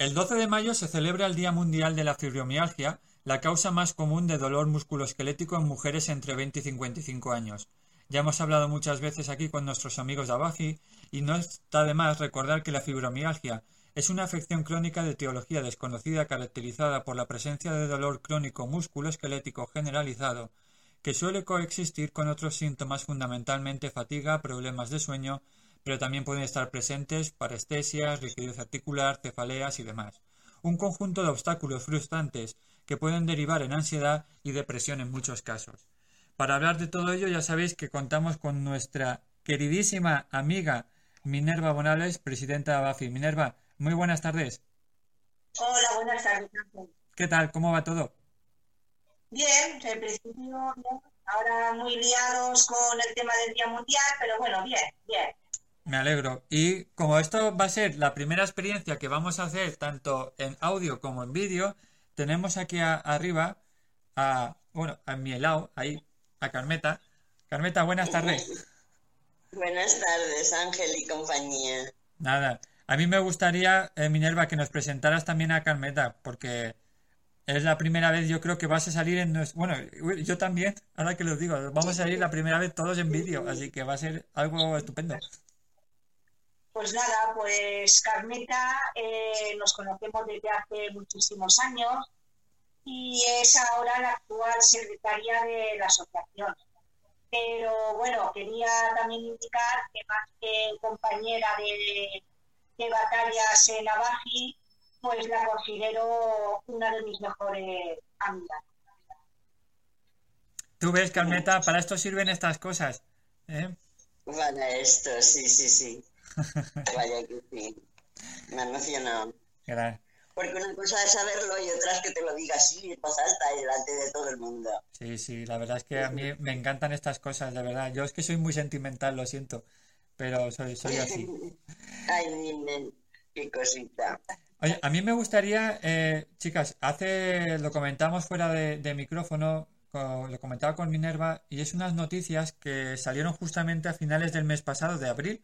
El 12 de mayo se celebra el Día Mundial de la Fibromialgia, la causa más común de dolor musculoesquelético en mujeres entre 20 y 55 años. Ya hemos hablado muchas veces aquí con nuestros amigos de Abaji y no está de más recordar que la fibromialgia es una afección crónica de etiología desconocida caracterizada por la presencia de dolor crónico musculoesquelético generalizado que suele coexistir con otros síntomas fundamentalmente fatiga, problemas de sueño, pero también pueden estar presentes parestesias, rigidez articular, cefaleas y demás. Un conjunto de obstáculos frustrantes que pueden derivar en ansiedad y depresión en muchos casos. Para hablar de todo ello ya sabéis que contamos con nuestra queridísima amiga Minerva Bonales, presidenta de ABAFI. Minerva, muy buenas tardes. Hola, buenas tardes. ¿Qué tal? ¿Cómo va todo? Bien, en principio. Ahora muy liados con el tema del Día Mundial, pero bueno, bien, bien. Me alegro. Y como esto va a ser la primera experiencia que vamos a hacer tanto en audio como en vídeo, tenemos aquí arriba a, bueno, a mi lado, ahí, a Carmeta. Carmeta, buenas tardes. Buenas tardes, Ángel y compañía. Nada, a mí me gustaría, eh, Minerva, que nos presentaras también a Carmeta, porque es la primera vez, yo creo que vas a salir en... Bueno, yo también, ahora que lo digo, vamos a salir la primera vez todos en vídeo, así que va a ser algo estupendo. Pues nada, pues Carmeta eh, nos conocemos desde hace muchísimos años y es ahora la actual secretaria de la asociación. Pero bueno, quería también indicar que más que compañera de, de batallas en Abaji, pues la considero una de mis mejores amigas. Tú ves, Carmeta, para esto sirven estas cosas. ¿eh? Para esto, sí, sí, sí. Vaya que sí. Me emocionado. Porque una cosa es saberlo y otra es que te lo diga así, alta y delante de todo el mundo. Sí, sí, la verdad es que a mí me encantan estas cosas, de verdad. Yo es que soy muy sentimental, lo siento, pero soy, soy así. Ay, qué cosita. Oye, a mí me gustaría, eh, chicas, hace, lo comentamos fuera de, micrófono, lo comentaba con Minerva, y es unas noticias que salieron justamente a finales del mes pasado, de abril.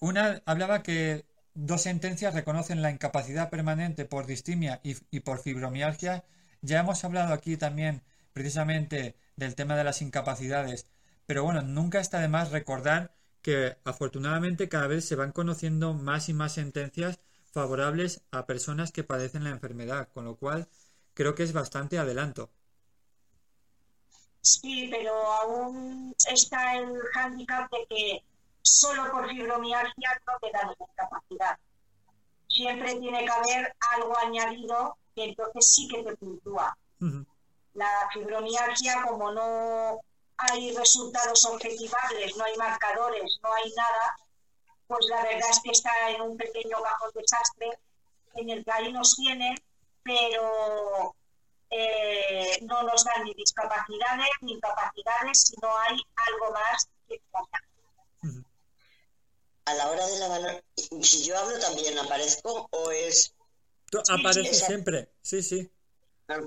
Una hablaba que dos sentencias reconocen la incapacidad permanente por distimia y, por fibromialgia. Ya hemos hablado aquí también precisamente del tema de las incapacidades, pero bueno, nunca está de más recordar que afortunadamente cada vez se van conociendo más y más sentencias favorables a personas que padecen la enfermedad, con lo cual creo que es bastante adelanto. Sí, pero aún está el hándicap de que solo por fibromialgia no te dan capacidad. Siempre tiene que haber algo añadido que entonces sí que te puntúa. La fibromialgia, como no hay resultados objetivables, no hay marcadores, no hay nada, pues la verdad es que está en un pequeño bajo desastre en el que ahí nos tiene, pero eh, no nos dan ni discapacidades ni incapacidades, sino hay algo más que A la hora de la valoración, si yo hablo también aparezco o es... Tú apareces siempre, sí, sí. Ah,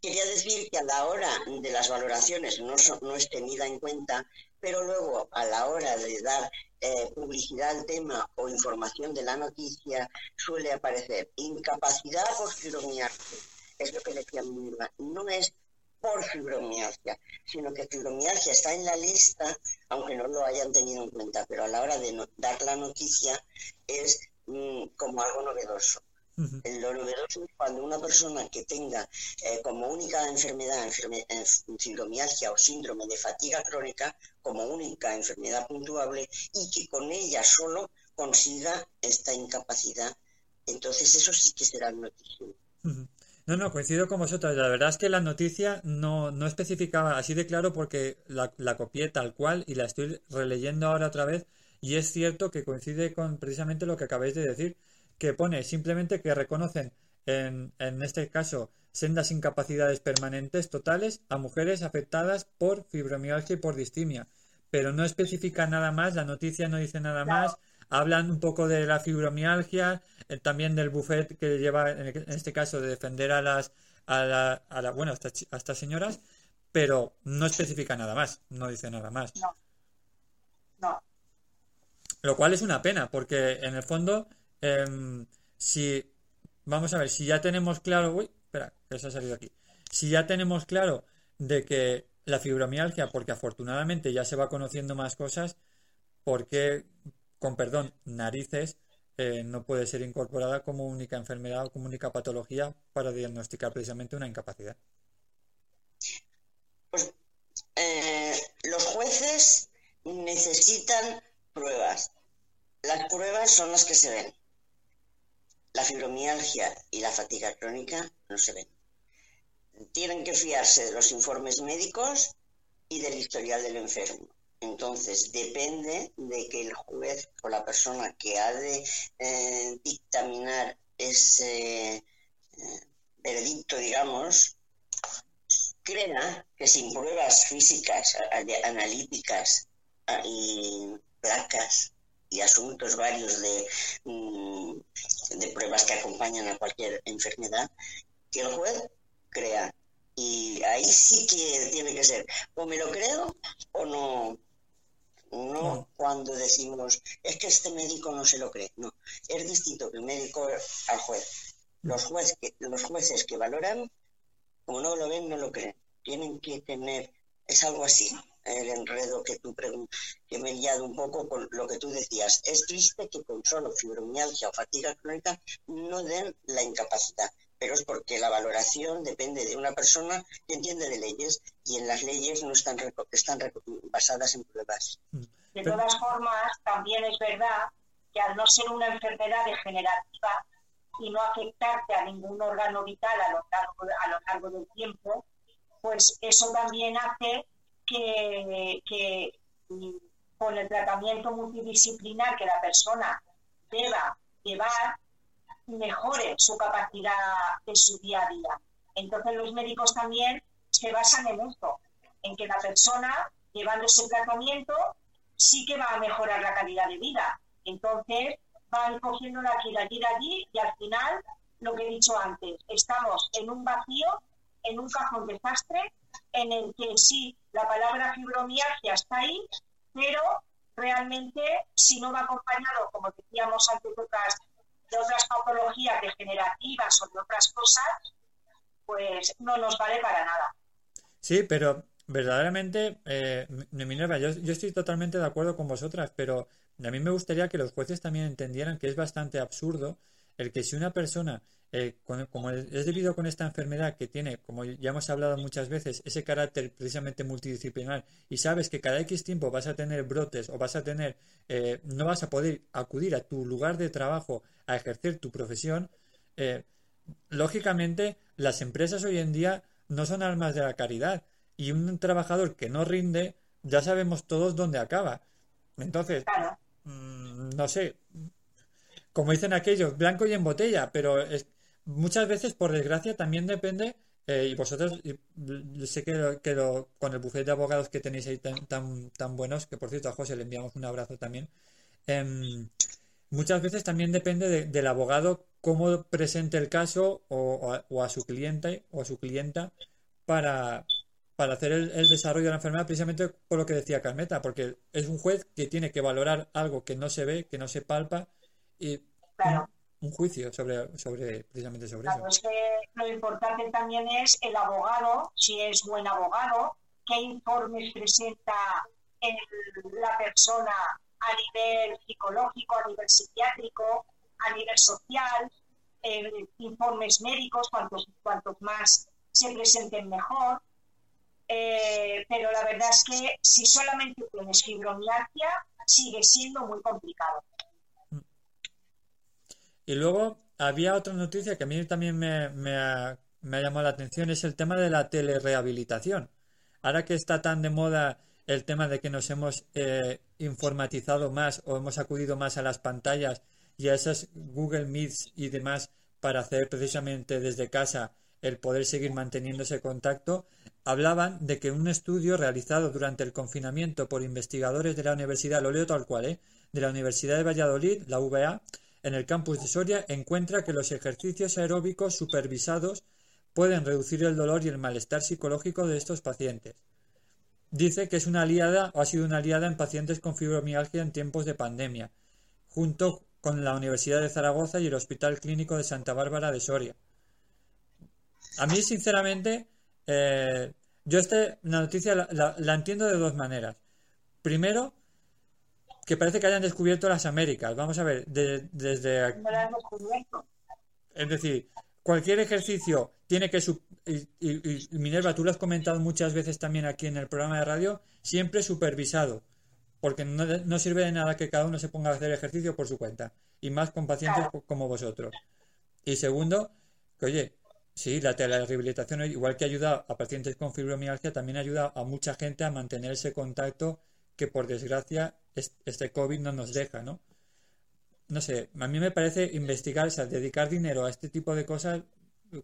quería decir que a la hora de las valoraciones no, no es tenida en cuenta, pero luego a la hora de dar eh, publicidad al tema o información de la noticia suele aparecer incapacidad por fibromialgia. Es lo que decía Mirva. No es por fibromialgia, sino que fibromialgia está en la lista, aunque no lo hayan tenido en cuenta, pero a la hora de dar la noticia es mm, como algo novedoso. Lo novedoso es cuando una persona que tenga eh, como única enfermedad eh, fibromialgia o síndrome de fatiga crónica, como única enfermedad puntuable, y que con ella solo consiga esta incapacidad, entonces eso sí que será noticia. No, no, coincido con vosotros. La verdad es que la noticia no, no especificaba así de claro porque la, la copié tal cual y la estoy releyendo ahora otra vez. Y es cierto que coincide con precisamente lo que acabáis de decir que pone simplemente que reconocen en, en este caso sendas incapacidades permanentes totales a mujeres afectadas por fibromialgia y por distimia, pero no especifica nada más, la noticia no dice nada más, hablan un poco de la fibromialgia, eh, también del buffet que lleva en, este caso de defender a las a la, a la bueno, a estas, señoras, pero no especifica nada más, no dice nada más. No. No. Lo cual es una pena, porque en el fondo Em, si vamos a ver, si ya tenemos claro, uy, espera, que se ha salido aquí. Si ya tenemos claro de que la fibromialgia, porque afortunadamente ya se va conociendo más cosas, porque, con perdón, narices eh, no puede ser incorporada como única enfermedad o como única patología para diagnosticar precisamente una incapacidad. Pues eh, los jueces necesitan pruebas. Las pruebas son las que se ven. La fibromialgia y la fatiga crónica no se ven. Tienen que fiarse de los informes médicos y del historial del enfermo. Entonces, depende de que el juez o la persona que ha de eh, dictaminar ese eh, veredicto, digamos, crea que sin pruebas físicas, analíticas ah, y placas y asuntos varios de, mm, de pruebas que acompañan a cualquier enfermedad, que el juez crea. Y ahí sí que tiene que ser, o me lo creo o no, no cuando decimos, es que este médico no se lo cree. No, es distinto que el médico al juez. Los, juez que, los jueces que valoran, como no lo ven, no lo creen. Tienen que tener, es algo así, el enredo que tú que me he guiado un poco con lo que tú decías. Es triste que con solo fibromialgia o fatiga crónica no den la incapacidad pero es porque la valoración depende de una persona que entiende de leyes y en las leyes no están, están basadas en pruebas. Mm. De todas formas, también es verdad que al no ser una enfermedad degenerativa y no afectarte a ningún órgano vital a lo largo, a lo largo del tiempo, pues eso también hace que, que mm, con el tratamiento multidisciplinar que la persona deba llevar, mejore su capacidad de su día a día. Entonces los médicos también se basan en esto, en que la persona llevando ese tratamiento sí que va a mejorar la calidad de vida. Entonces van cogiendo la aquí, allí, allí y al final, lo que he dicho antes, estamos en un vacío, en un cajón desastre, en el que sí, la palabra fibromialgia está ahí, pero realmente si no va acompañado, como decíamos antes, otras de otras patologías degenerativas o de otras cosas, pues no nos vale para nada. Sí, pero verdaderamente, eh, Minerva, yo, yo estoy totalmente de acuerdo con vosotras, pero a mí me gustaría que los jueces también entendieran que es bastante absurdo el que si una persona eh, como es debido con esta enfermedad que tiene, como ya hemos hablado muchas veces, ese carácter precisamente multidisciplinar y sabes que cada X tiempo vas a tener brotes o vas a tener, eh, no vas a poder acudir a tu lugar de trabajo a ejercer tu profesión, eh, lógicamente las empresas hoy en día no son almas de la caridad y un trabajador que no rinde, ya sabemos todos dónde acaba. Entonces, mm, no sé, como dicen aquellos, blanco y en botella, pero es, muchas veces, por desgracia, también depende, eh, y vosotros, sé que, con el bufete de abogados que tenéis ahí tan, tan, tan, buenos, que por cierto a José le enviamos un abrazo también, em, muchas veces también depende del abogado cómo presente el caso o, a, su cliente o a su clienta para, para hacer el, el, desarrollo de la enfermedad, precisamente por lo que decía Carmeta, porque es un juez que tiene que valorar algo que no se ve, que no se palpa, y claro un juicio sobre, sobre precisamente sobre claro, eso. Es que lo importante también es el abogado, si es buen abogado, qué informes presenta la persona a nivel psicológico, a nivel psiquiátrico, a nivel social, informes médicos, cuantos, cuantos más se presenten mejor. Eh, pero la verdad es que si solamente tienes fibromialgia, sigue siendo muy complicado. Y luego había otra noticia que a mí también me, ha, llamado la atención, es el tema de la telerehabilitación. Ahora que está tan de moda el tema de que nos hemos eh, informatizado más o hemos acudido más a las pantallas y a esas Google Meets y demás para hacer precisamente desde casa el poder seguir manteniendo ese contacto, hablaban de que un estudio realizado durante el confinamiento por investigadores de la Universidad, lo leo tal cual, ¿eh? de la Universidad de Valladolid, la UBA, en el campus de Soria encuentra que los ejercicios aeróbicos supervisados pueden reducir el dolor y el malestar psicológico de estos pacientes. Dice que es una aliada o ha sido una aliada en pacientes con fibromialgia en tiempos de pandemia, junto con la Universidad de Zaragoza y el Hospital Clínico de Santa Bárbara de Soria. A mí, sinceramente, eh, yo este, la noticia la, entiendo de dos maneras. Primero, que parece que hayan descubierto las Américas. Vamos a ver, desde... Es decir, cualquier ejercicio tiene que... y, Minerva, tú lo has comentado muchas veces también aquí en el programa de radio, siempre supervisado. Porque no, sirve de nada que cada uno se ponga a hacer ejercicio por su cuenta. Y más con pacientes como vosotros. Y segundo, que oye, sí, la telerehabilitación, igual que ayuda a pacientes con fibromialgia, también ayuda a mucha gente a mantener ese contacto que por desgracia este COVID no nos deja, ¿no? No sé, a mí me parece investigar, o sea, dedicar dinero a este tipo de cosas,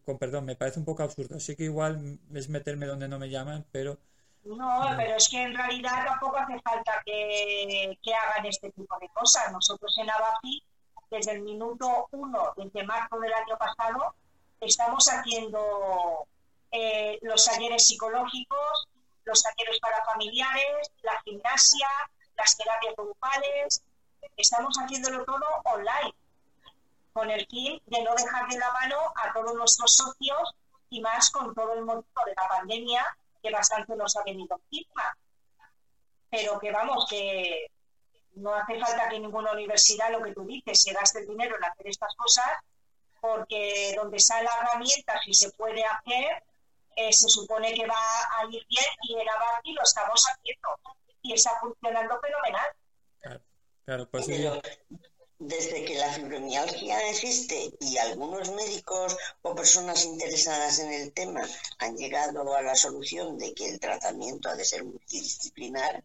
con perdón, me parece un poco absurdo. Sí que igual es meterme donde no me llaman, pero no, pero es que en realidad tampoco hace falta que, hagan este tipo de cosas. Nosotros en Abafi, desde el minuto uno, desde marzo del año pasado, estamos haciendo eh, los talleres psicológicos, los talleres para familiares, la gimnasia, las terapias grupales. Estamos haciéndolo todo online, con el fin de no dejar de la mano a todos nuestros socios y más con todo el motivo de la pandemia que bastante nos ha venido encima. Pero que vamos, que no hace falta que ninguna universidad, lo que tú dices, se gaste el dinero en hacer estas cosas, porque donde sale la herramienta, si se puede hacer, eh, se supone que va a ir bien y en Avanti lo estamos haciendo y está funcionando fenomenal. Claro, claro pues desde que la fibromialgia existe y algunos médicos o personas interesadas en el tema han llegado a la solución de que el tratamiento ha de ser multidisciplinar,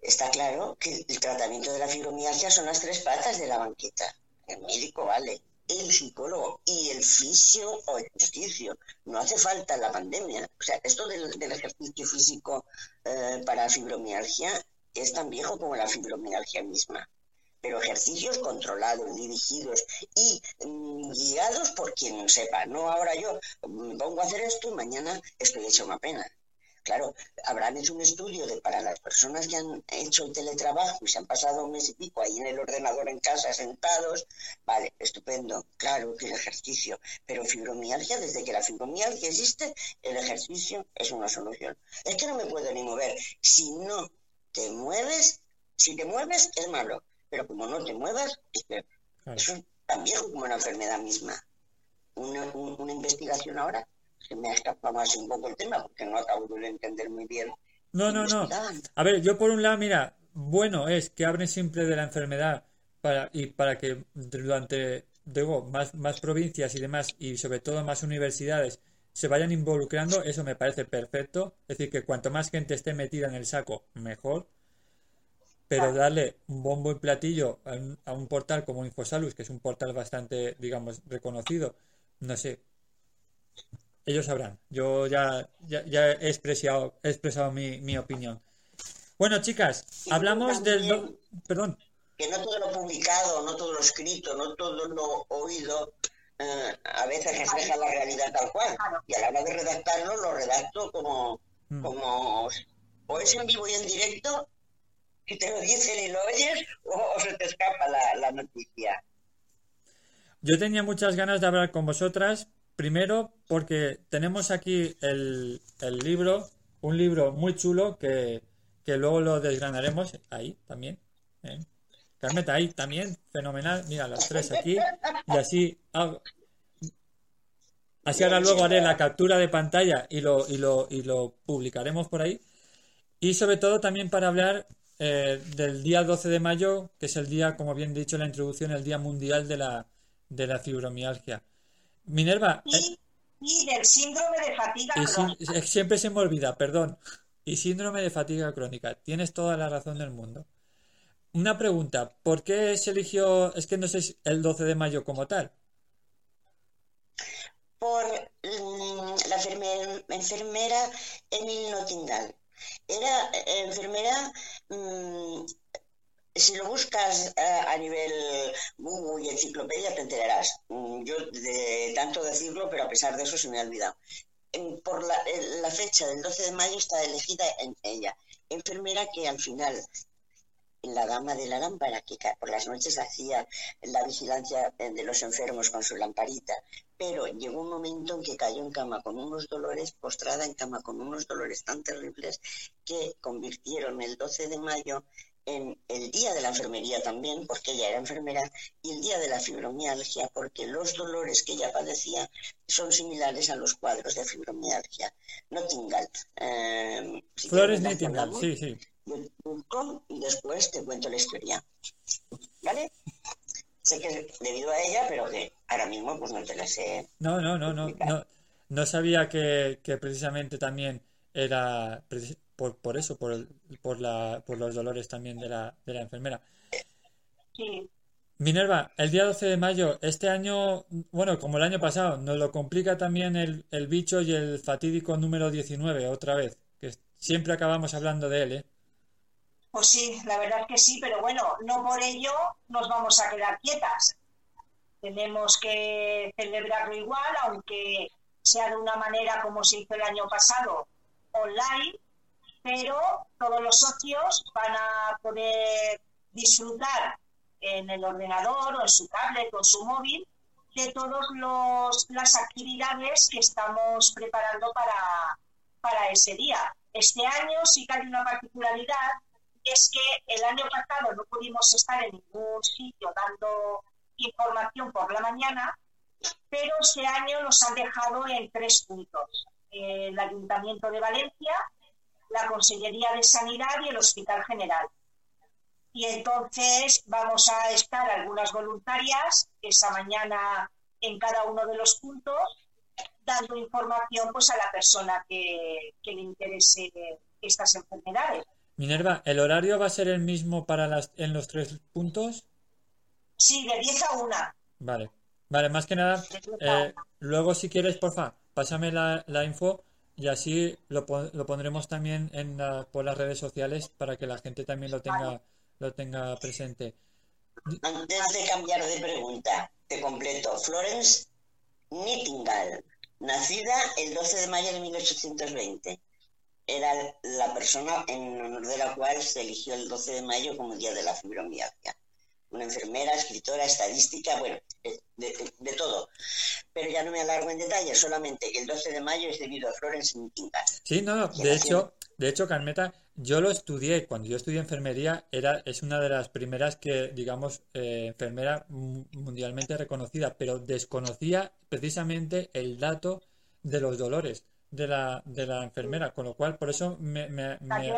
está claro que el tratamiento de la fibromialgia son las tres patas de la banqueta. El médico vale, el psicólogo y el fisio o el ejercicio. No hace falta la pandemia. O sea, esto del, ejercicio físico eh, para fibromialgia es tan viejo como la fibromialgia misma pero ejercicios controlados, dirigidos y mm, guiados por quien sepa. No ahora yo me pongo a hacer esto y mañana estoy hecho una pena. Claro, habrán hecho un estudio de para las personas que han hecho el teletrabajo y se han pasado un mes y pico ahí en el ordenador en casa sentados. Vale, estupendo, claro que el ejercicio. Pero fibromialgia, desde que la fibromialgia existe, el ejercicio es una solución. Es que no me puedo ni mover. Si no te mueves, si te mueves es malo pero como no te muevas, eso es tan viejo como la enfermedad misma. Una, una investigación ahora, se me ha escapado más un poco el tema porque no acabo de entender muy bien. No, no, no. A ver, yo por un lado, mira, bueno es que abren siempre de la enfermedad para, y para que durante digo, más, más provincias y demás, y sobre todo más universidades, se vayan involucrando, eso me parece perfecto. Es decir, que cuanto más gente esté metida en el saco, mejor pero darle un bombo y platillo a un, portal como Infosalus, que es un portal bastante, digamos, reconocido, no sé. Ellos sabrán. Yo ya, ya, he expresado, he expresado mi, mi opinión. Bueno, chicas, hablamos del... Perdón. Que no todo lo publicado, no todo lo escrito, no todo lo oído, eh, a veces refleja la realidad tal cual. Y a la hora de redactarlo, lo redacto como, mm. como o es en vivo y en directo y te lo dicen y lo oyes o, se te escapa la, noticia. Yo tenía muchas ganas de hablar con vosotras, primero porque tenemos aquí el, libro, un libro muy chulo que, luego lo desgranaremos ahí también. ¿eh? Carmeta, ahí también, fenomenal. Mira, las tres aquí. Y así Así ahora luego haré la captura de pantalla y lo, y lo, y lo publicaremos por ahí. Y sobre todo también para hablar eh, del día 12 de mayo, que es el día, como bien dicho en la introducción, el Día Mundial de la, de la Fibromialgia. Minerva. Y, eh, del síndrome de fatiga crónica. siempre se me olvida, perdón. Y síndrome de fatiga crónica. Tienes toda la razón del mundo. Una pregunta, ¿por qué se eligió, es que no sé, el 12 de mayo como tal? Por mm, la enfermera Emil Nottingham era eh, enfermera, mm, si lo buscas eh, a nivel Google y enciclopedia te enterarás. Mm, yo de tanto decirlo, pero a pesar de eso se me ha olvidado. Por la, la fecha del 12 de mayo está elegida en ella, enfermera que al final la gama de la lámpara, que por las noches hacía la vigilancia eh, de los enfermos con su lamparita, pero llegó un momento en que cayó en cama con unos dolores, postrada en cama con unos dolores tan terribles que convirtieron el 12 de mayo en el día de la enfermería también, porque ella era enfermera, y el día de la fibromialgia, porque los dolores que ella padecía son similares a los cuadros de fibromialgia. Nottingham. Eh, Flores Nottingham, sí, sí. Y después te cuento la historia. ¿Vale? Sé que debido a ella, pero que ahora mismo pues no te la sé. No, no, no, no. No, no sabía que, que precisamente también era por, por eso, por, por, la, por los dolores también de la, de la enfermera. Sí. Minerva, el día 12 de mayo, este año, bueno, como el año pasado, nos lo complica también el, el bicho y el fatídico número 19, otra vez, que siempre acabamos hablando de él, ¿eh? Pues sí, la verdad que sí, pero bueno, no por ello nos vamos a quedar quietas. Tenemos que celebrarlo igual, aunque sea de una manera como se hizo el año pasado, online, pero todos los socios van a poder disfrutar en el ordenador o en su tablet o en su móvil de todas las actividades que estamos preparando para, para ese día. Este año sí que hay una particularidad, es que el año pasado no pudimos estar en ningún sitio dando información por la mañana, pero este año nos han dejado en tres puntos. El Ayuntamiento de Valencia, la Consellería de Sanidad y el Hospital General. Y entonces vamos a estar algunas voluntarias esa mañana en cada uno de los puntos dando información pues a la persona que, le interese estas enfermedades. Minerva, ¿el horario va a ser el mismo para las, en los tres puntos? Sí, de 10 a 1. Vale, vale, más que nada, eh, luego si quieres, porfa, pásame la, la info y así lo, lo pondremos también en por las redes sociales para que la gente también lo tenga, lo tenga presente. Antes de cambiar de pregunta, te completo. Florence Nightingale, nacida el 12 de mayo de 1820. Era la persona en honor de la cual se eligió el 12 de mayo como Día de la Fibromialgia una enfermera, escritora, estadística, bueno, de, todo. Pero ya no me alargo en detalle, solamente que el 12 de mayo es debido a Florence Nightingale. Sí, no, no, de hecho, de hecho, Carmeta, yo lo estudié, cuando yo estudié enfermería, era, es una de las primeras que, digamos, eh, enfermera mundialmente reconocida, pero desconocía precisamente el dato de los dolores de la, de la enfermera, con lo cual, por eso me, me, me,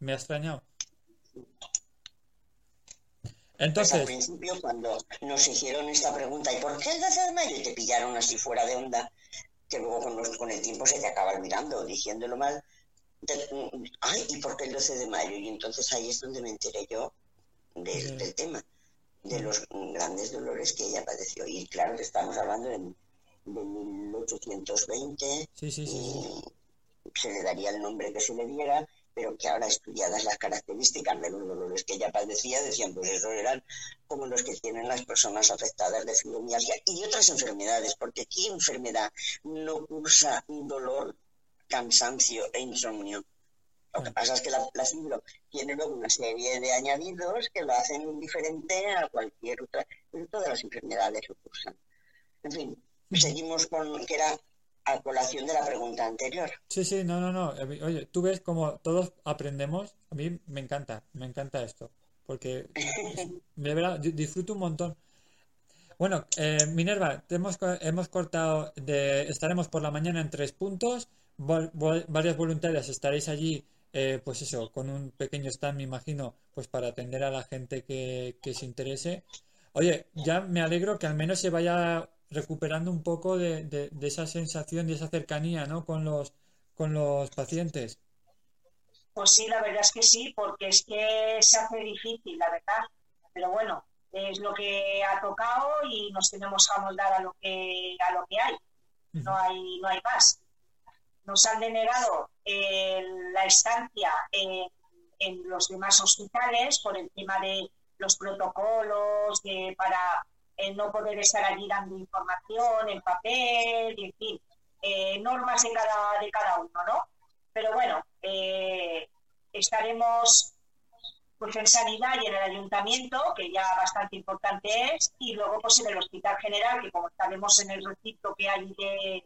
me ha extrañado. Entonces, al principio, cuando nos hicieron esta pregunta, ¿y por qué el 12 de mayo? Y te pillaron así fuera de onda, que luego con, el tiempo se te acaba olvidando, diciéndolo mal. Ay, ¿y por qué el 12 de mayo? Y entonces ahí es donde me enteré yo del tema, de los grandes dolores que ella padeció. Y claro, que estamos hablando de, de 1820, sí, sí, y se le daría el nombre que se le diera, pero que ahora estudiadas las características de los dolores que ella padecía, decían, pues esos eran como los que tienen las personas afectadas de fibromialgia y de otras enfermedades, porque ¿qué enfermedad no cursa dolor, cansancio e insomnio? Lo que pasa es que la, la fibro tiene luego una serie de añadidos que lo hacen diferente a cualquier otra, todas las enfermedades que cursan. En fin, seguimos con que era a colación de la pregunta anterior. Sí, sí, no, no, no. Oye, tú ves como todos aprendemos. A mí me encanta, me encanta esto. Porque de verdad disfruto un montón. Bueno, eh, Minerva, hemos, hemos cortado, de, estaremos por la mañana en tres puntos. varias voluntarias estaréis allí, eh, pues eso, con un pequeño stand, me imagino, pues para atender a la gente que, que se interese. Oye, ya me alegro que al menos se vaya recuperando un poco de, de, esa sensación, de esa cercanía, ¿no? Con los, con los pacientes. Pues sí, la verdad es que sí, porque es que se hace difícil, la verdad. Pero bueno, es lo que ha tocado y nos tenemos que amoldar a lo que, a lo que hay. No hay, no hay más. Nos han denegado eh, la estancia en, en, los demás hospitales por el tema de los protocolos de, para el no poder estar allí dando información en papel, en fin, eh, normas de cada, de cada uno, ¿no? Pero bueno, eh, estaremos pues en sanidad y en el ayuntamiento, que ya bastante importante es, y luego pues en el hospital general, que como estaremos en el recinto que hay de,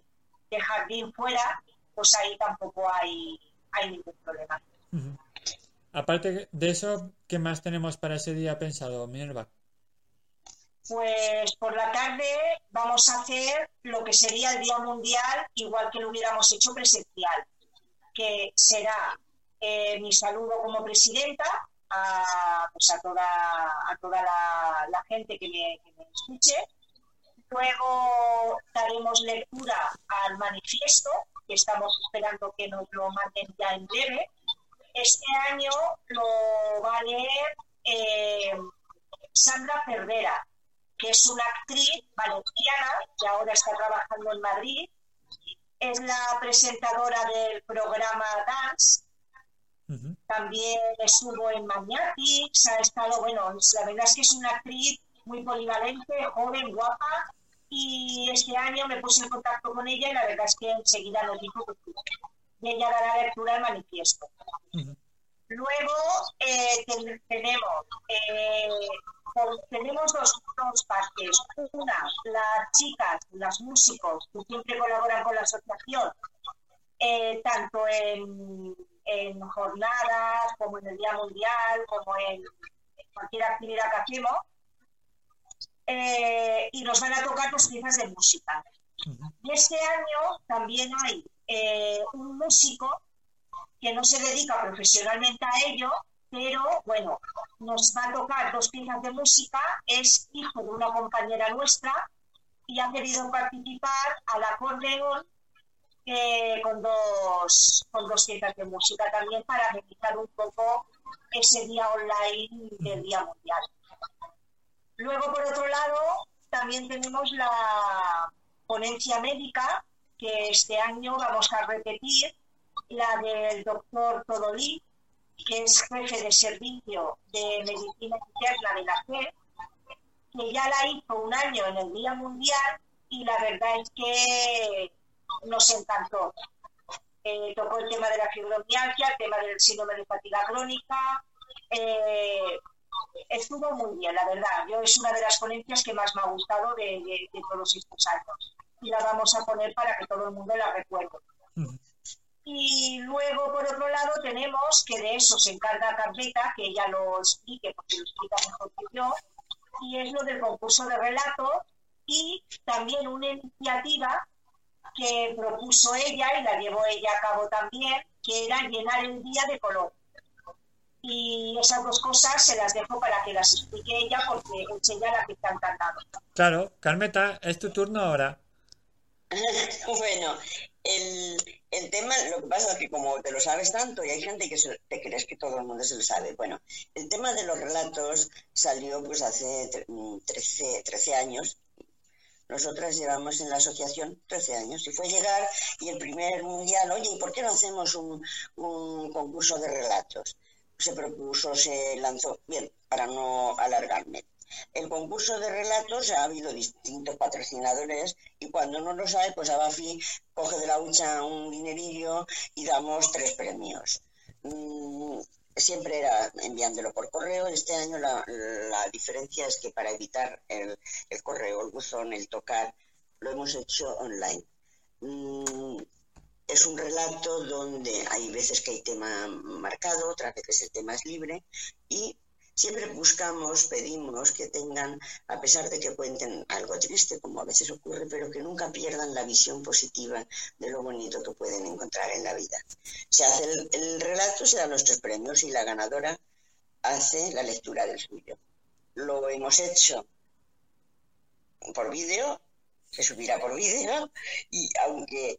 jardín fuera, pues ahí tampoco hay, hay ningún problema. Aparte de eso, ¿qué más tenemos para ese día pensado, Minerva? Pues por la tarde vamos a hacer lo que sería el Día Mundial, igual que lo hubiéramos hecho presencial, que será eh, mi saludo como presidenta a, pues a toda, a toda la, gente que me, escuche. Luego daremos lectura al manifiesto, que estamos esperando que nos lo manden ya en breve. Este año lo va a leer eh, Sandra Cervera, que es una actriz valenciana que ahora está trabajando en Madrid. Es la presentadora del programa Dance. También estuvo en Magnatics, ha estado, bueno, la verdad es que es una actriz muy polivalente, joven, guapa, y este año me puse en contacto con ella y la verdad es que enseguida nos dijo que ella dará lectura al manifiesto. Luego eh, tenemos, eh, tenemos dos, dos, partes. Una, las chicas, las músicos que siempre colaboran con la asociación, eh, tanto en, en, jornadas como en el Día Mundial, como en, cualquier actividad que hacemos. y nos van a tocar dos piezas de música. Y este año también hay un músico que no se dedica profesionalmente a ello, pero bueno, nos va a tocar dos piezas de música, es hijo de una compañera nuestra y ha querido participar al acordeón eh, con, dos, con dos piezas de música también para realizar un poco ese día online del Día Mundial. Luego, por otro lado, también tenemos la ponencia médica que este año vamos a repetir la del doctor Todolí, que es jefe de servicio de medicina interna de la FED, que ya la hizo un año en el Día Mundial y la verdad es que nos encantó. Eh, tocó el tema de la fibromialgia, el tema del síndrome de fatiga crónica. Eh, estuvo muy bien, la verdad. Yo es una de las ponencias que más me ha gustado de, todos estos años. Y la vamos a poner para que todo el mundo la recuerde. Y luego, por otro lado, tenemos que de eso se encarga Carleta, que ella lo explique, porque lo explica mejor que yo, y es lo del concurso de relatos y también una iniciativa que propuso ella y la llevó ella a cabo también, que era llenar el día de color. Y esas dos cosas se las dejo para que las explique ella porque es ella la que está encantada. Claro, Carmeta, es tu turno ahora. bueno, el, el tema, lo que pasa es que como te lo sabes tanto y hay gente que te crees que todo el mundo se lo sabe. Bueno, el tema de los relatos salió pues hace 13, 13 años. Nosotras llevamos en la asociación 13 años y fue llegar y el primer mundial, oye, ¿y por qué no hacemos un, un concurso de relatos? Se propuso, se lanzó, bien, para no alargarme. El concurso de relatos ha habido distintos patrocinadores y cuando no lo sabe, pues Abafi coge de la hucha un dinerillo y damos tres premios. Mm, siempre era enviándolo por correo. Este año la, diferencia es que para evitar el, correo, el buzón, el tocar, lo hemos hecho online. Mm, es un relato donde hay veces que hay tema marcado, otras veces el tema es libre y Siempre buscamos, pedimos que tengan, a pesar de que cuenten algo triste, como a veces ocurre, pero que nunca pierdan la visión positiva de lo bonito que pueden encontrar en la vida. Se hace el, relato, se dan nuestros premios y la ganadora hace la lectura del suyo. Lo hemos hecho por vídeo, se subirá por vídeo, y aunque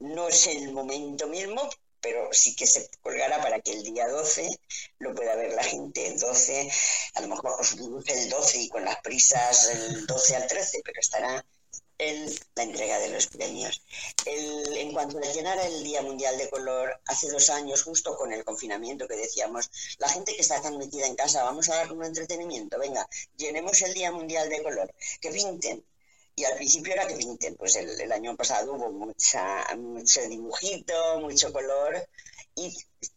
no es el momento mismo, pero sí que se colgará para que el día 12 lo pueda ver la gente. El 12, a lo mejor el 12 y con las prisas el 12 al 13, pero estará en la entrega de los premios. en cuanto a llenar el Día Mundial de Color, hace dos años, justo con el confinamiento que decíamos, la gente que está tan metida en casa, vamos a dar un entretenimiento, venga, llenemos el Día Mundial de Color, que pinten. Y al principio era que pinten, pues el, año pasado hubo mucha, mucho dibujito, mucho color, y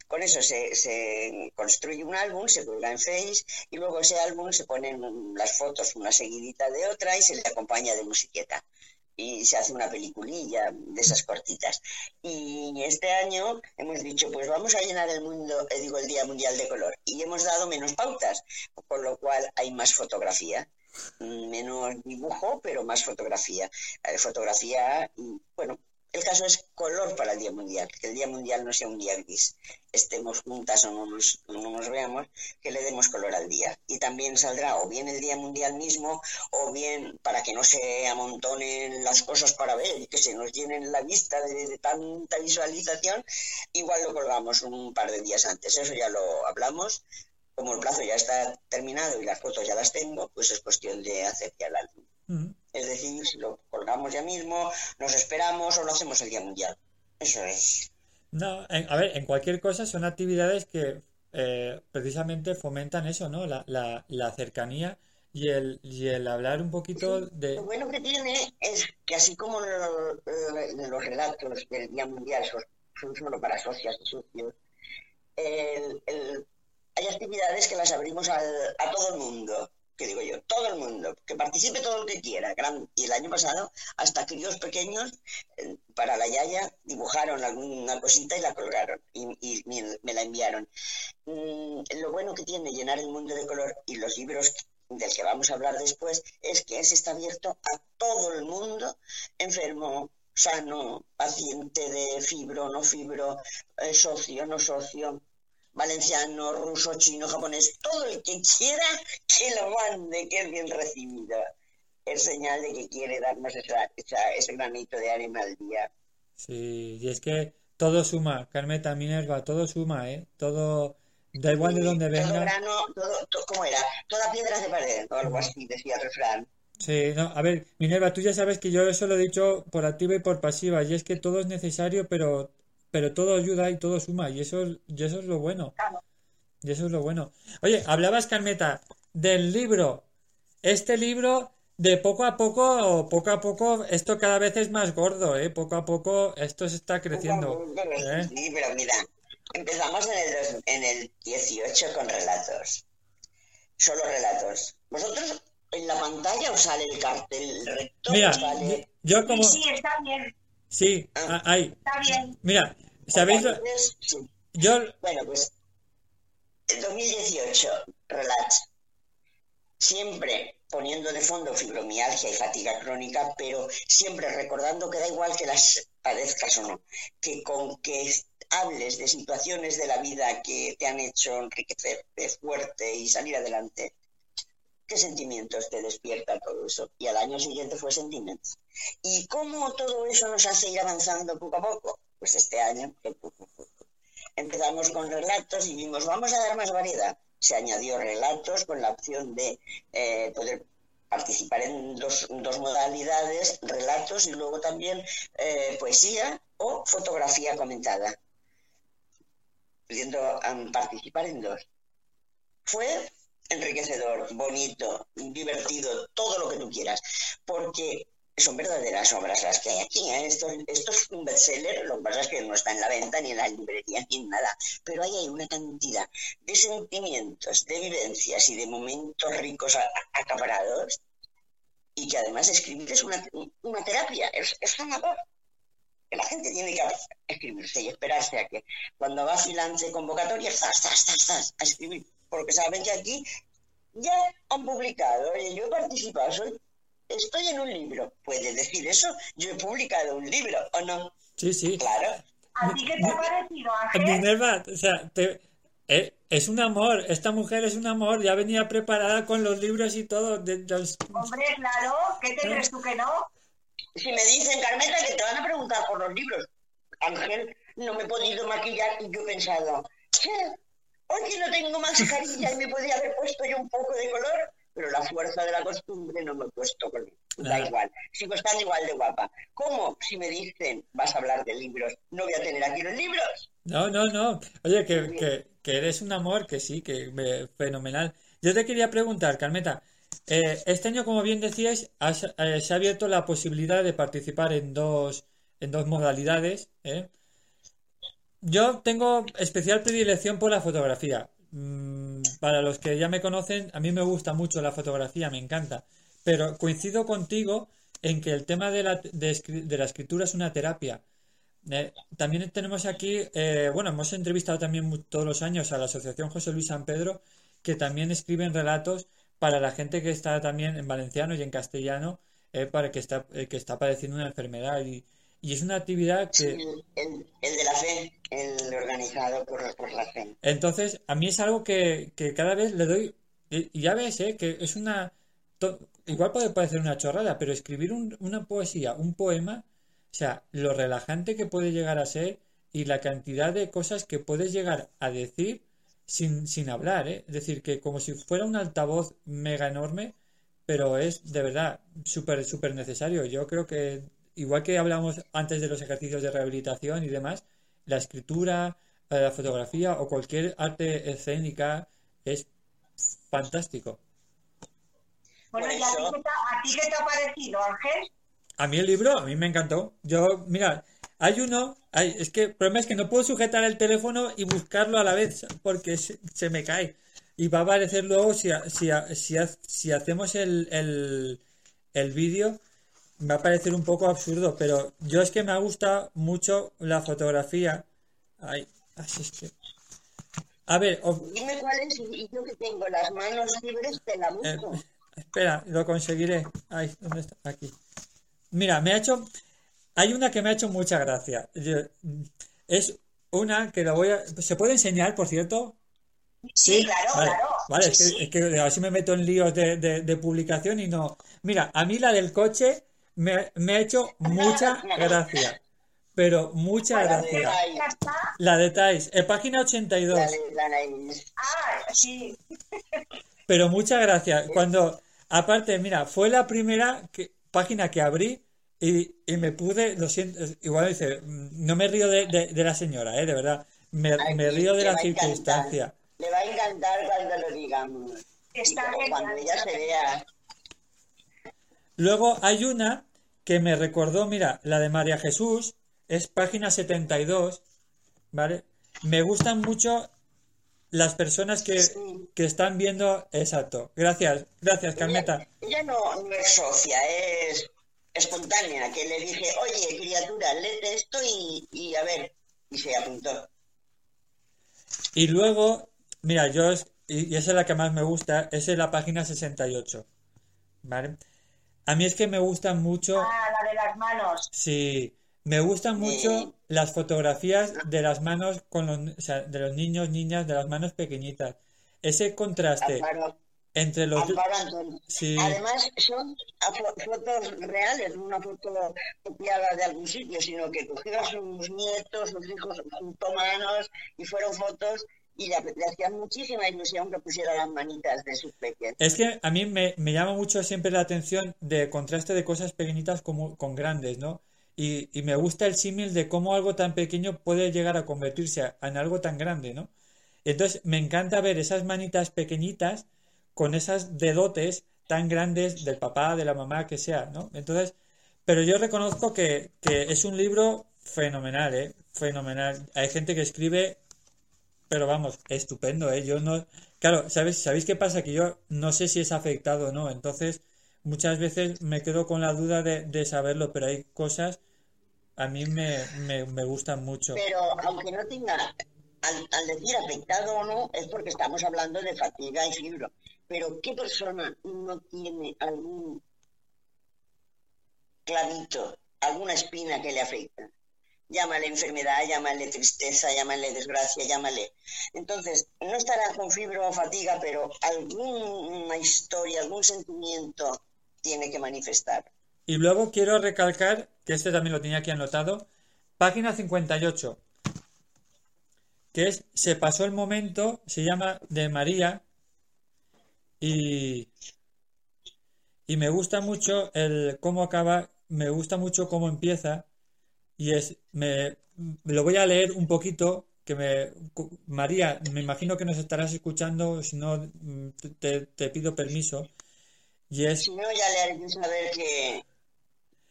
con eso se, se, construye un álbum, se cuelga en Face y luego ese álbum se ponen las fotos una seguidita de otra y se le acompaña de musiqueta y se hace una peliculilla de esas cortitas. Y este año hemos dicho, pues vamos a llenar el mundo, eh, digo, el Día Mundial de Color. Y hemos dado menos pautas, con lo cual hay más fotografía, mm, menos dibujo, pero más fotografía. Eh, fotografía, bueno, el caso es color para el Día Mundial, que el Día Mundial no sea un día gris, estemos juntas o no nos, no nos veamos, que le demos color al día. Y también saldrá o bien el Día Mundial mismo, o bien para que no se amontonen las cosas para ver que se nos llenen la vista de, de tanta visualización, igual lo colgamos un par de días antes. Eso ya lo hablamos. Como el plazo ya está terminado y las fotos ya las tengo, pues es cuestión de hacer ya el álbum. Es decir, si lo colgamos ya mismo, nos esperamos o lo hacemos el Día Mundial. Eso es. No, a ver, en cualquier cosa son actividades que eh, precisamente fomentan eso, ¿no? La, la, la cercanía y el, y el hablar un poquito de... Lo bueno que tiene es que así como lo, lo, los relatos del Día Mundial son, son solo para socias y socios, el, el, hay actividades que las abrimos al, a todo el mundo que digo yo, todo el mundo, que participe todo el que quiera. Y el año pasado, hasta críos pequeños, eh, para la Yaya, dibujaron alguna cosita y la colgaron y, me la enviaron. Mm, lo bueno que tiene llenar el mundo de color y los libros del que vamos a hablar después es que ese está abierto a todo el mundo, enfermo, sano, paciente de fibro, no fibro, eh, socio, no socio, valenciano, ruso, chino, japonés, todo el que quiera que lo mande, que es bien recibido. Es señal de que quiere darnos esa, ese granito de arena al día. Sí, y es que todo suma, Carmeta, Minerva, todo suma, ¿eh? Todo, da igual de dónde venga. Todo grano, todo, ¿cómo era? Toda piedra de pared, o algo así, decía el refrán. Sí, no, a ver, Minerva, tú ya sabes que yo eso lo he dicho por activa y por pasiva, y es que todo es necesario, pero pero todo ayuda y todo suma y eso, y eso es lo bueno. Y eso es lo bueno. Oye, hablabas, Carmeta, del libro. Este libro, de poco a poco, poco a poco, esto cada vez es más gordo, ¿eh? Poco a poco esto se está creciendo. ¿eh? Sí, pero mira, empezamos en el, en el 18 con relatos. Solo relatos. Vosotros en la pantalla os sale el cartel recto. Mira, yo como... Sí, está bien. Sí, ah. ahí. Está bien. Mira, ¿sabéis? Lo... Yo... Bueno, pues el 2018, relax. Siempre poniendo de fondo fibromialgia y fatiga crónica, pero siempre recordando que da igual que las padezcas o no, que con que hables de situaciones de la vida que te han hecho enriquecerte fuerte y salir adelante, ¿qué sentimientos te despierta todo eso? Y al año siguiente fue sentimientos. ¿Y cómo todo eso nos hace ir avanzando poco a poco? Pues este año empezamos con relatos y vimos, vamos a dar más variedad. Se añadió relatos con la opción de eh, poder participar en dos, modalidades, relatos y luego también eh, poesía o fotografía comentada, pudiendo participar en dos. Fue enriquecedor, bonito, divertido, todo lo que tú quieras, porque son verdaderas obras las que hay aquí. ¿eh? Esto, esto, es un bestseller, lo que pasa es que no está en la venta, ni en la librería, ni en nada. Pero ahí hay una cantidad de sentimientos, de vivencias y de momentos ricos acaparados. Y que además escribir es una, una terapia, es, es sanador. Que la gente tiene que escribirse y esperarse a que cuando va a filance convocatoria, a escribir porque saben que aquí ya han publicado, yo he participado, soy, estoy en un libro. ¿Puede decir eso? Yo he publicado un libro, ¿o no? Sí, sí. Claro. ¿A ti qué te ha parecido, Ángel? Minerva, o sea, te, eh, es un amor, esta mujer es un amor, ya venía preparada con los libros y todo. De, los... Hombre, claro, ¿qué te ¿Eh? crees tú que no? Si me dicen, Carmeta, que te van a preguntar por los libros, Ángel, no me he podido maquillar y yo he pensado, ¿qué? Hoy que no tengo mascarilla y me podría haber puesto yo un poco de color, pero la fuerza de la costumbre no me he puesto color. Da igual, sigo estando igual de guapa. ¿Cómo? Si me dicen, vas a hablar de libros, no voy a tener aquí los libros. No, no, no. Oye, que, que, que eres un amor, que sí, que fenomenal. Yo te quería preguntar, Carmeta, Eh, este año, como bien decíais, has- eh, se ha abierto la posibilidad de participar en dos, en dos modalidades. ¿eh? Yo tengo especial predilección por la fotografía. Mm, para los que ya me conocen, a mí me gusta mucho la fotografía, me encanta. Pero coincido contigo en que el tema de la, de la escritura es una terapia. Eh, también tenemos aquí, eh, bueno, hemos entrevistado también todos los años a la Asociación José Luis San Pedro, que también escriben relatos para la gente que está también en valenciano y en castellano, eh, para que está, eh, que está padeciendo una enfermedad. Y, y es una actividad que, El, el- el de la fe, el organizado por, por la fe. entonces, a mí es algo que, que cada vez le doy, y ya ves, eh, que es una, to- igual puede parecer una chorrada, pero escribir un- una poesía, un poema, o sea, lo relajante que puede llegar a ser y la cantidad de cosas que puedes llegar a decir sin, sin hablar, ¿eh? Es decir, que como si fuera un altavoz mega enorme, pero es de verdad súper, súper necesario. Yo creo que, igual que hablamos antes de los ejercicios de rehabilitación y demás, la escritura, eh, la fotografía o cualquier arte escénica es fantástico. Bueno, ¿y a ti, qué te, ha- a ti qué te ha parecido, Ángel? A mí el libro, a mí me encantó. Yo, mira, hay uno, hay, es que el problema es que no puedo sujetar el teléfono y buscarlo a la vez porque se, se me cae. Y va a aparecer luego si, si, si, ha- si hacemos el, el, el vídeo, va a parecer un poco absurdo, pero yo es que me gusta mucho la fotografía. Ay, así es que... A ver, os- Dime cuál es y yo que tengo las manos libres te la Eh, busco. espera, lo conseguiré. Ay, ¿dónde está? Aquí. Mira, me ha hecho. Hay una que me ha hecho mucha gracia. Yo- es una que la voy a. ¿Se puede enseñar, por cierto? Sí, claro, Vale, claro. vale, es que, sí. es que así me meto en líos de, de- de publicación y no. Mira, a mí la del coche me, me ha hecho mucha gracia. Pero mucha gracia. La de Thais, en página 82. Dale, dale. Ah, sí. Pero muchas gracias. Cuando, aparte, mira, fue la primera que- página que abrí y, y me pude, lo siento, igual dice, mm, no me río de, de- de la señora, eh, de verdad, me, Ay, me río de la circunstancia. Le va a encantar cuando lo digamos. Está cuando ella se vea. Luego hay una que me recordó, mira, la de María Jesús, es página 72, ¿vale? Me gustan mucho las personas que, Sí. que están viendo, exacto. Gracias, gracias, Carmeta. Ella no, no es socia, es espontánea, que le dije, oye, criatura, léete esto y, y a ver. Y se apuntó. Y luego, mira, yo, es- y, y esa es la que más me gusta, esa es la página 68, ¿vale? A mí es que me gustan mucho, Ah, la de las manos. sí, me gustan mucho Sí. las fotografías de las manos con los, o sea, de los niños, niñas, de las manos pequeñitas. Ese contraste entre los... Sí, Además, son fotos reales, no una foto copiada de algún sitio, sino que cogió a sus nietos, sus hijos, juntó manos y fueron fotos y le, hacían muchísima ilusión que pusiera las manitas de sus pequeños. es que a mí me, me llama mucho siempre la atención de contraste de cosas pequeñitas con grandes, ¿no? Y, y me gusta el símil de cómo algo tan pequeño puede llegar a convertirse en algo tan grande, ¿no? Entonces me encanta ver esas manitas pequeñitas con esas dedotes tan grandes del papá, de la mamá, que sea, ¿no? Entonces, pero yo reconozco que, que es un libro fenomenal, ¿eh? Fenomenal. Hay gente que escribe, pero vamos, estupendo, ¿eh? Yo no... Claro, ¿sabes, ¿sabéis qué pasa? Que yo no sé si es afectado o no, entonces muchas veces me quedo con la duda de, de saberlo, pero hay cosas a mí me, me, me gustan mucho. Pero aunque no tenga, al, al decir afectado o no, es porque estamos hablando de fatiga y fibro. Pero ¿qué persona no tiene algún clavito, alguna espina que le afecta? Llámale enfermedad, llámale tristeza, llámale desgracia, llámale. Entonces, no estará con fibro o fatiga, pero alguna historia, algún sentimiento tiene que manifestar. Y luego quiero recalcar, que este también lo tenía aquí anotado, página 58, que es Se pasó el momento, se llama de María, y, y me gusta mucho el cómo acaba, me gusta mucho cómo empieza, y es, me, lo voy a leer un poquito, que me, María, me imagino que nos estarás escuchando, si no, te, te pido permiso. Y es... Si no, ya le haré saber que,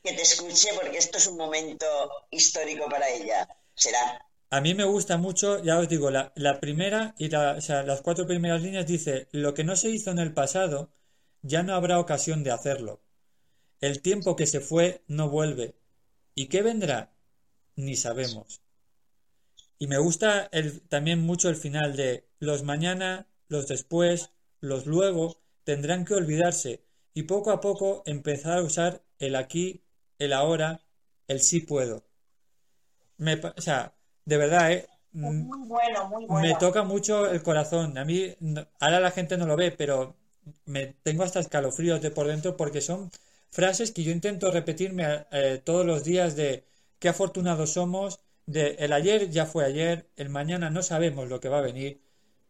que te escuche porque esto es un momento histórico para ella. Será. A mí me gusta mucho, ya os digo, la, la primera y la, o sea, las cuatro primeras líneas dice, lo que no se hizo en el pasado, ya no habrá ocasión de hacerlo. El tiempo que se fue no vuelve. ¿Y qué vendrá? Ni sabemos. Y me gusta el, también mucho el final de los mañana, los después, los luego tendrán que olvidarse y poco a poco empezar a usar el aquí, el ahora, el sí puedo. Me, o sea, de verdad, ¿eh? Muy bueno, muy bueno. Me toca mucho el corazón. A mí, ahora la gente no lo ve, pero me tengo hasta escalofríos de por dentro porque son frases que yo intento repetirme eh, todos los días de qué afortunados somos, de el ayer ya fue ayer, el mañana no sabemos lo que va a venir,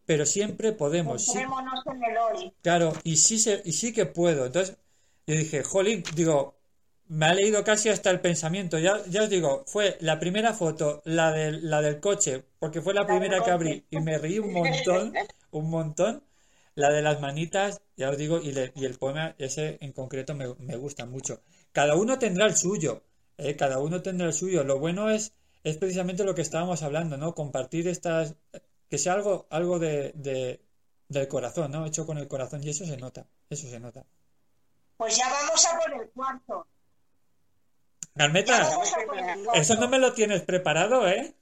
pero siempre podemos. sí- en el hoy. Claro, y sí, se, y sí que puedo. Entonces, yo dije, jolín, digo, me ha leído casi hasta el pensamiento. Ya, ya os digo, fue la primera foto, la del, la del coche, porque fue la primera que abrí y me reí un montón, un montón. La de las manitas, ya os digo, y, le- y el poema ese en concreto me, me gusta mucho. Cada uno tendrá el suyo, ¿eh? Cada uno tendrá el suyo. Lo bueno es, es precisamente lo que estábamos hablando, ¿no? Compartir estas, que sea algo, algo de, de- del corazón, ¿no? Hecho con el corazón, y eso se nota, eso se nota. Pues ya vamos a por el cuarto. Carmeta, eso no me lo tienes preparado, ¿eh?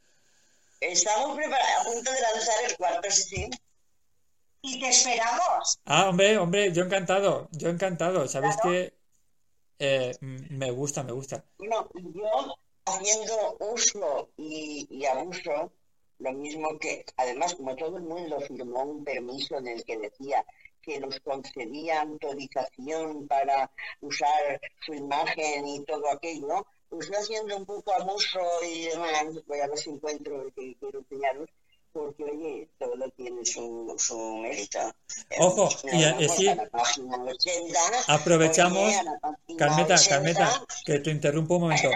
Estamos preparados, a punto de lanzar el cuarto, sí, sí. Y te esperamos. Ah, hombre, hombre, yo encantado, yo encantado. Sabes Claro. que eh, me gusta, me gusta. Bueno, yo haciendo uso y, y abuso, lo mismo que, además, como todo el mundo firmó un permiso en el que decía que nos concedía autorización para usar su imagen y todo aquello, pues yo haciendo un poco abuso y demás, voy a ver si encuentro el que quiero enseñaros, porque oye, todo tiene su, su mérito. Ojo, y a- vamos sí, a la página 80, aprovechamos, Carmeta, 80, Carmeta, que te interrumpo un momento.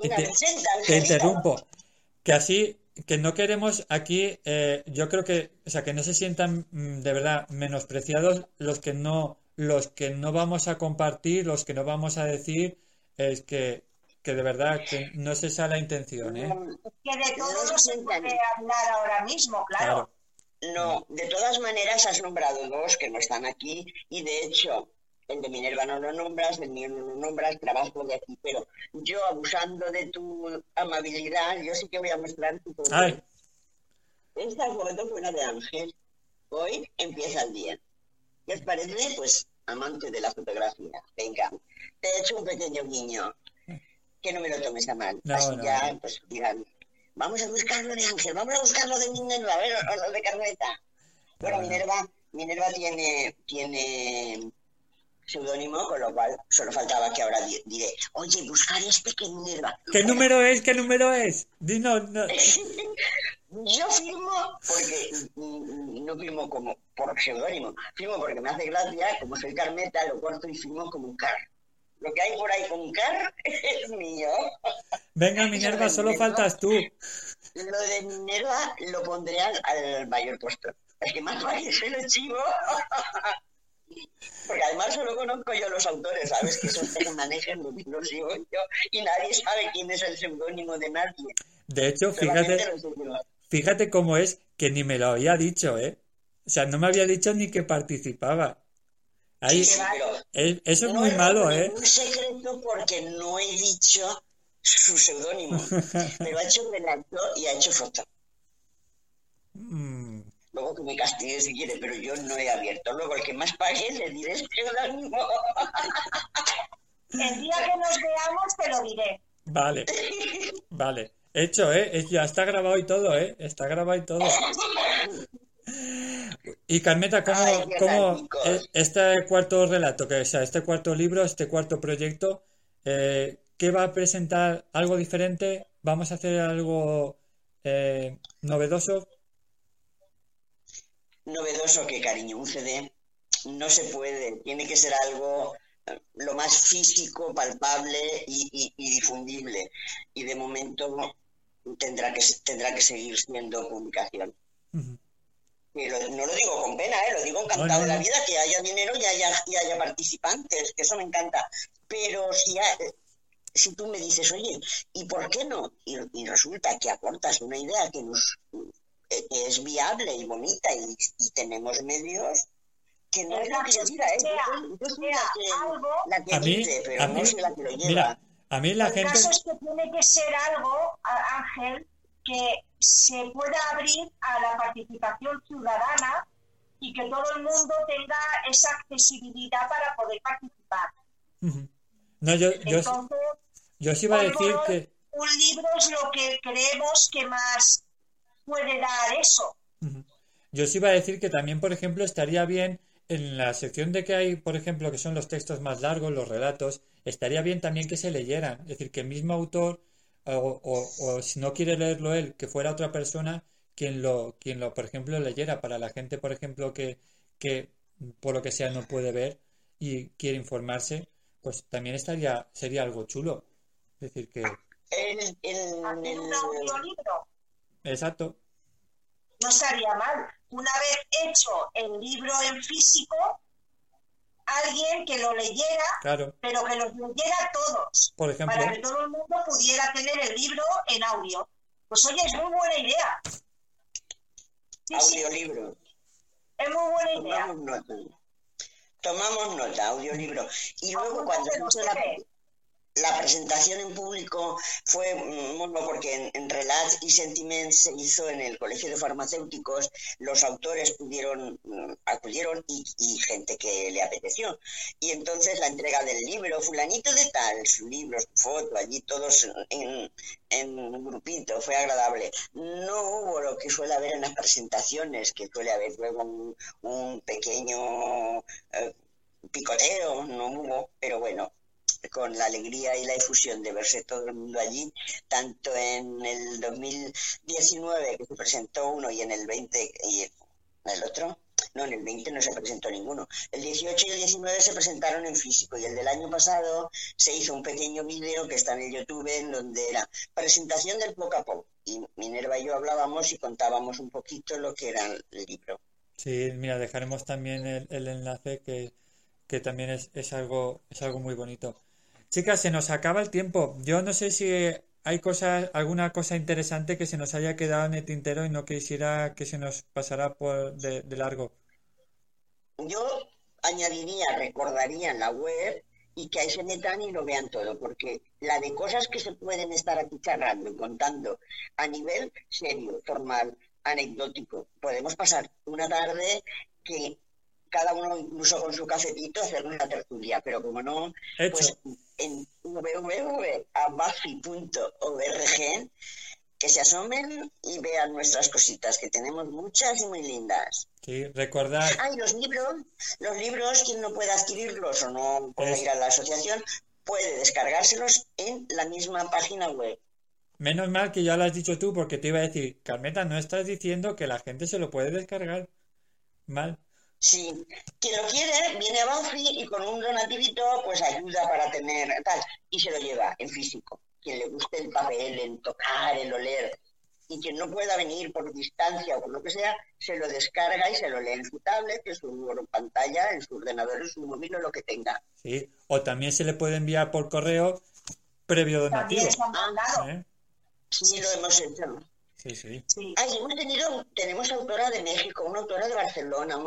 Te, te interrumpo. Que así, que no queremos aquí, eh, yo creo que, o sea, que no se sientan mm, de verdad menospreciados los que no, los que no vamos a compartir, los que no vamos a decir, es que, que de verdad que no es esa la intención, ¿eh? Que de todo No se puede hablar ahora mismo, claro. Claro. No, de todas maneras has nombrado dos que no están aquí y de hecho el de Minerva no lo nombras, el mío no lo nombras, trabajo de aquí, pero yo abusando de tu amabilidad, yo sí que voy a mostrar tu foto. Ay, Esta foto fue una de Ángel. Hoy empieza el día. ¿Qué os parece? Pues amante de la fotografía. Venga, te he hecho un pequeño guiño. Que no me lo tomes a mal. No, Así no, ya, no. pues dirán, vamos a buscarlo de Ángel, vamos a buscarlo de Minerva, a ver, o lo de Carmeta. Bueno, No, no. Minerva, Minerva tiene, tiene seudónimo, con lo cual solo faltaba que ahora di- diré, oye, buscar este que Minerva. ¿qué número es? ¿Qué número es? Dinos, no. Yo firmo porque mm, no firmo como por seudónimo, firmo porque me hace gracia, como soy Carmeta, lo corto y firmo como un car. Lo que hay por ahí con car es mío. Venga, Minerva, solo faltas tú. Lo de Minerva lo pondré al, al mayor puesto. Es que más vale se lo chivo. Porque además solo conozco yo los autores, ¿sabes? Que son que manejan lo que los sigo yo y nadie sabe quién es el seudónimo de nadie. De hecho, fíjate, fíjate cómo es que ni me lo había dicho, ¿eh? O sea, no me había dicho ni que participaba. Ahí, Sí, es- eso es no muy lo malo, ¿eh? Un secreto porque no he dicho su seudónimo. Pero ha hecho relato y ha hecho foto. Mm, Luego que me castigue si quiere, pero yo no he abierto. Luego el que más pague le diré el seudónimo. El día que nos veamos te lo diré. Vale, vale. Hecho, ¿eh? Es- Ya está grabado y todo, ¿eh? Está grabado y todo. Y Carmeta, ¿cómo, Ay, eh, este cuarto relato, que o sea, este cuarto libro, este cuarto proyecto, eh, ¿qué va a presentar? ¿Algo diferente? ¿Vamos a hacer algo eh, novedoso? Novedoso que cariño, un CD no se puede. Tiene que ser algo eh, lo más físico, palpable y, y- y difundible. Y de momento tendrá que, tendrá que seguir siendo publicación. Ujú. no lo digo con pena, ¿eh? lo digo encantado de la vida, que haya dinero y haya, y haya participantes, que eso me encanta. Pero si, si tú me dices, oye, ¿y por qué no? Y, resulta que aportas una idea que, nos, eh, que es viable y bonita y, tenemos medios, que no es la que yo diga, ¿eh? Yo soy la que, la que dice, pero no soy la que lo lleva. Mira, a mí la El gente... caso es que tiene que ser algo, Ángel, que se pueda abrir a la participación ciudadana y que todo el mundo tenga esa accesibilidad para poder participar. No, yo, yo, yo sí iba a decir que... Un libro es lo que creemos que más puede dar eso. Yo sí iba a decir que también, por ejemplo, estaría bien en la sección de que hay, por ejemplo, que son los textos más largos, los relatos, estaría bien también que se leyeran. Es decir, que el mismo autor, o, o, si no quiere leerlo él, que fuera otra persona quien lo, quien lo, por ejemplo, leyera. Para la gente, por ejemplo, que, que por lo que sea no puede ver y quiere informarse, pues también estaría, sería algo chulo. Es decir, que... El, el, un audiolibro. Exacto. No estaría mal. Una vez hecho el libro en físico, alguien que lo leyera, claro. pero que los leyera todos. Por ejemplo. Para que todo el mundo pudiera tener el libro en audio. Pues oye, es muy buena idea. Audiolibro. Es muy buena idea. Tomamos nota. Tomamos nota, audiolibro. Y luego cuando se la, la presentación en público fue bueno, porque en, en, Relats y Sentiments se hizo en el Colegio de Farmacéuticos, los autores mm, acudieron y, gente que le apeteció. Y entonces la entrega del libro, fulanito de tal, su libro, su foto, allí todos en, en un grupito, fue agradable. No hubo lo que suele haber en las presentaciones, que suele haber luego un, pequeño eh, picoteo, no hubo, pero bueno, con la alegría y la difusión de verse todo el mundo allí, tanto en el 2019 que se presentó uno y en el 20 y el otro, no, en el 20 no se presentó ninguno. El 18 y el 19 se presentaron en físico y el del año pasado se hizo un pequeño vídeo que está en el YouTube en donde era presentación del poco a poco. Y Minerva y yo hablábamos y contábamos un poquito lo que era el libro. Sí, mira, dejaremos también el, el enlace que, que también es, es, algo, es algo muy bonito. Chicas, se nos acaba el tiempo. Yo no sé si hay cosas, alguna cosa interesante que se nos haya quedado en el tintero y no quisiera que se nos pasara por de, largo. Yo añadiría, recordaría la web y que ahí se metan y lo vean todo, porque la de cosas que se pueden estar aquí charlando y contando a nivel serio, formal, anecdótico, podemos pasar una tarde que cada uno incluso con su cafetito hacer una tertulia, pero como no, pues en www.abafi.org que se asomen y vean nuestras cositas, que tenemos muchas y muy lindas. Sí, recordar. Ay, los libros, los libros, quien no puede adquirirlos o no puede ir a la asociación, puede descargárselos en la misma página web. Menos mal que ya lo has dicho tú, porque te iba a decir, Carmeta, no estás diciendo que la gente se lo puede descargar. Mal. Sí, quien lo quiere viene a Banfi y con un donativito pues ayuda para tener tal y se lo lleva en físico. Quien le guste el papel, el tocar, el oler y quien no pueda venir por distancia o por lo que sea, se lo descarga y se lo lee en su tablet, en su pantalla, en su ordenador, en su móvil o lo que tenga. Sí, o también se le puede enviar por correo previo donativo. ¿Eh? Sí, lo hemos hecho. Sí, sí. Ay, hemos tenido, tenemos autora de México, una autora de Barcelona,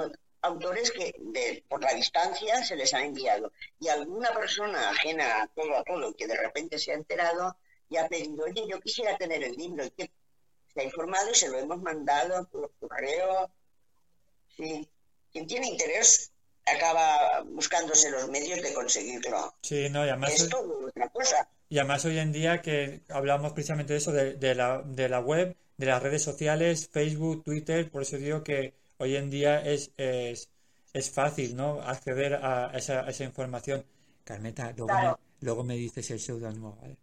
autores que de, por la distancia se les ha enviado. Y alguna persona ajena a todo, a todo, que de repente se ha enterado y ha pedido, oye, yo quisiera tener el libro. Y que se ha informado y se lo hemos mandado por correo. Sí. Quien tiene interés acaba buscándose los medios de conseguirlo. Sí, no, y además... Es todo otra cosa. Y además hoy en día que hablamos precisamente de eso, de, de, la, de la web, de las redes sociales, Facebook, Twitter, por eso digo que hoy en día es, es, es fácil, ¿no? Acceder a esa, a esa información. Carmeta, luego, me, luego me dices el seudónimo, ¿vale?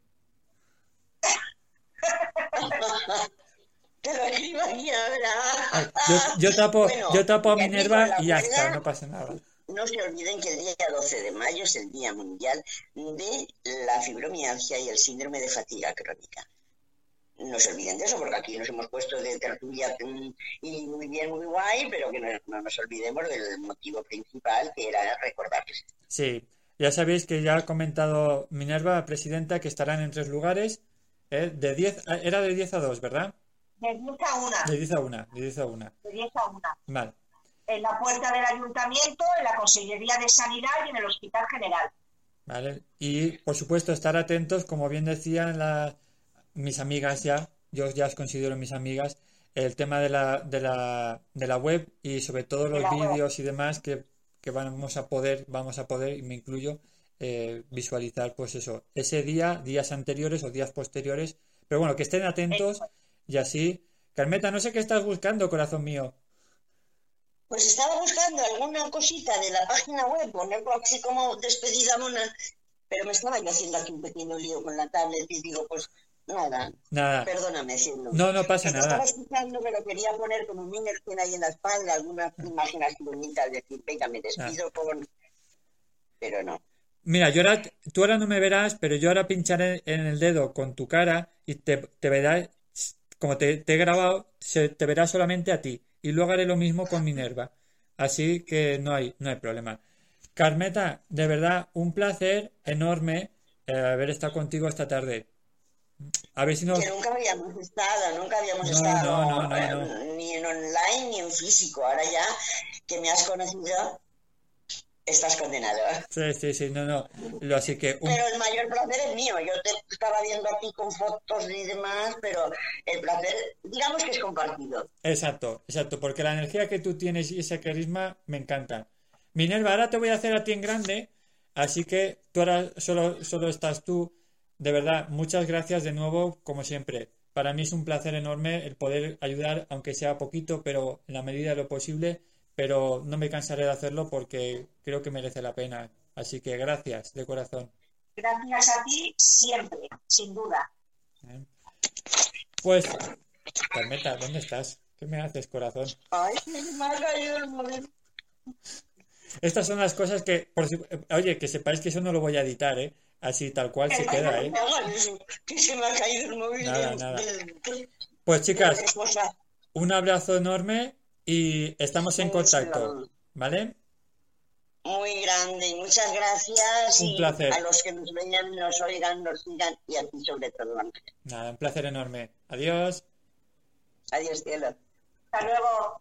Te lo escribo aquí ahora. Yo, yo tapo, yo tapo a Minerva y ya está, no pasa nada. No se olviden que el día 12 de mayo es el Día Mundial de la Fibromialgia y el Síndrome de Fatiga Crónica. No se olviden de eso, porque aquí nos hemos puesto de tertulia y muy bien, muy guay, pero que no, nos olvidemos del motivo principal, que era recordarles. Sí, ya sabéis que ya ha comentado Minerva, presidenta, que estarán en tres lugares. ¿eh? De 10, era de 10 a 2, ¿verdad? De 10 a 1. De 10 a 1, de 10 a 1. De 10 a 1. Vale. En la puerta del ayuntamiento, en la Consellería de Sanidad y en el Hospital General. Vale. Y, por supuesto, estar atentos, como bien decían las mis amigas ya, yo ya os considero mis amigas, el tema de la, de la, de la web y sobre todo los vídeos y demás que, que, vamos a poder, vamos a poder, y me incluyo, eh, visualizar pues eso, ese día, días anteriores o días posteriores, pero bueno, que estén atentos y así. Carmeta, no sé qué estás buscando, corazón mío. Pues estaba buscando alguna cosita de la página web, ponerlo así como despedida mona, pero me estaba yo haciendo aquí un pequeño lío con la tablet y digo, pues Nada. Nada. Perdóname, No, no pasa nada. Estaba escuchando, pero quería poner como un que ahí en la espalda algunas imágenes bonitas, decir, venga, me despido ah. con... Pero no. Mira, yo ahora, tú ahora no me verás, pero yo ahora pincharé en el dedo con tu cara y te, te verás, como te, he grabado, se, te verá solamente a ti. Y luego haré lo mismo con Minerva. Así que no hay, no hay problema. Carmeta, de verdad, un placer enorme eh, haber estado contigo esta tarde. A ver si Que nunca habíamos estado, nunca habíamos estado ni en online ni en físico. Ahora ya que me has conocido, estás condenado. Sí, sí, sí, no, no. Lo, así que Pero el mayor placer es mío. Yo te estaba viendo aquí con fotos y demás, pero el placer, digamos que es compartido. Exacto, exacto, porque la energía que tú tienes y ese carisma me encanta. Minerva, ahora te voy a hacer a ti en grande, así que tú ahora solo, solo estás tú de verdad, muchas gracias de nuevo, como siempre. Para mí es un placer enorme el poder ayudar, aunque sea poquito, pero en la medida de lo posible, pero no me cansaré de hacerlo porque creo que merece la pena. Así que gracias, de corazón. Gracias a ti siempre, sin duda. Pues, Carmeta, ¿dónde estás? ¿Qué me haces, corazón? Ay, me ha caído el momento. Estas son las cosas que, por oye, que sepáis que eso no lo voy a editar, ¿eh? Así tal cual se queda, ¿eh? Nada, nada. Pues chicas, un abrazo enorme y estamos en contacto, ¿vale? Muy grande y muchas gracias. Un placer. A los que nos vean, nos oigan, nos sigan y a ti sobre todo. Nada, un placer enorme. Adiós. Adiós, cielo. Hasta luego.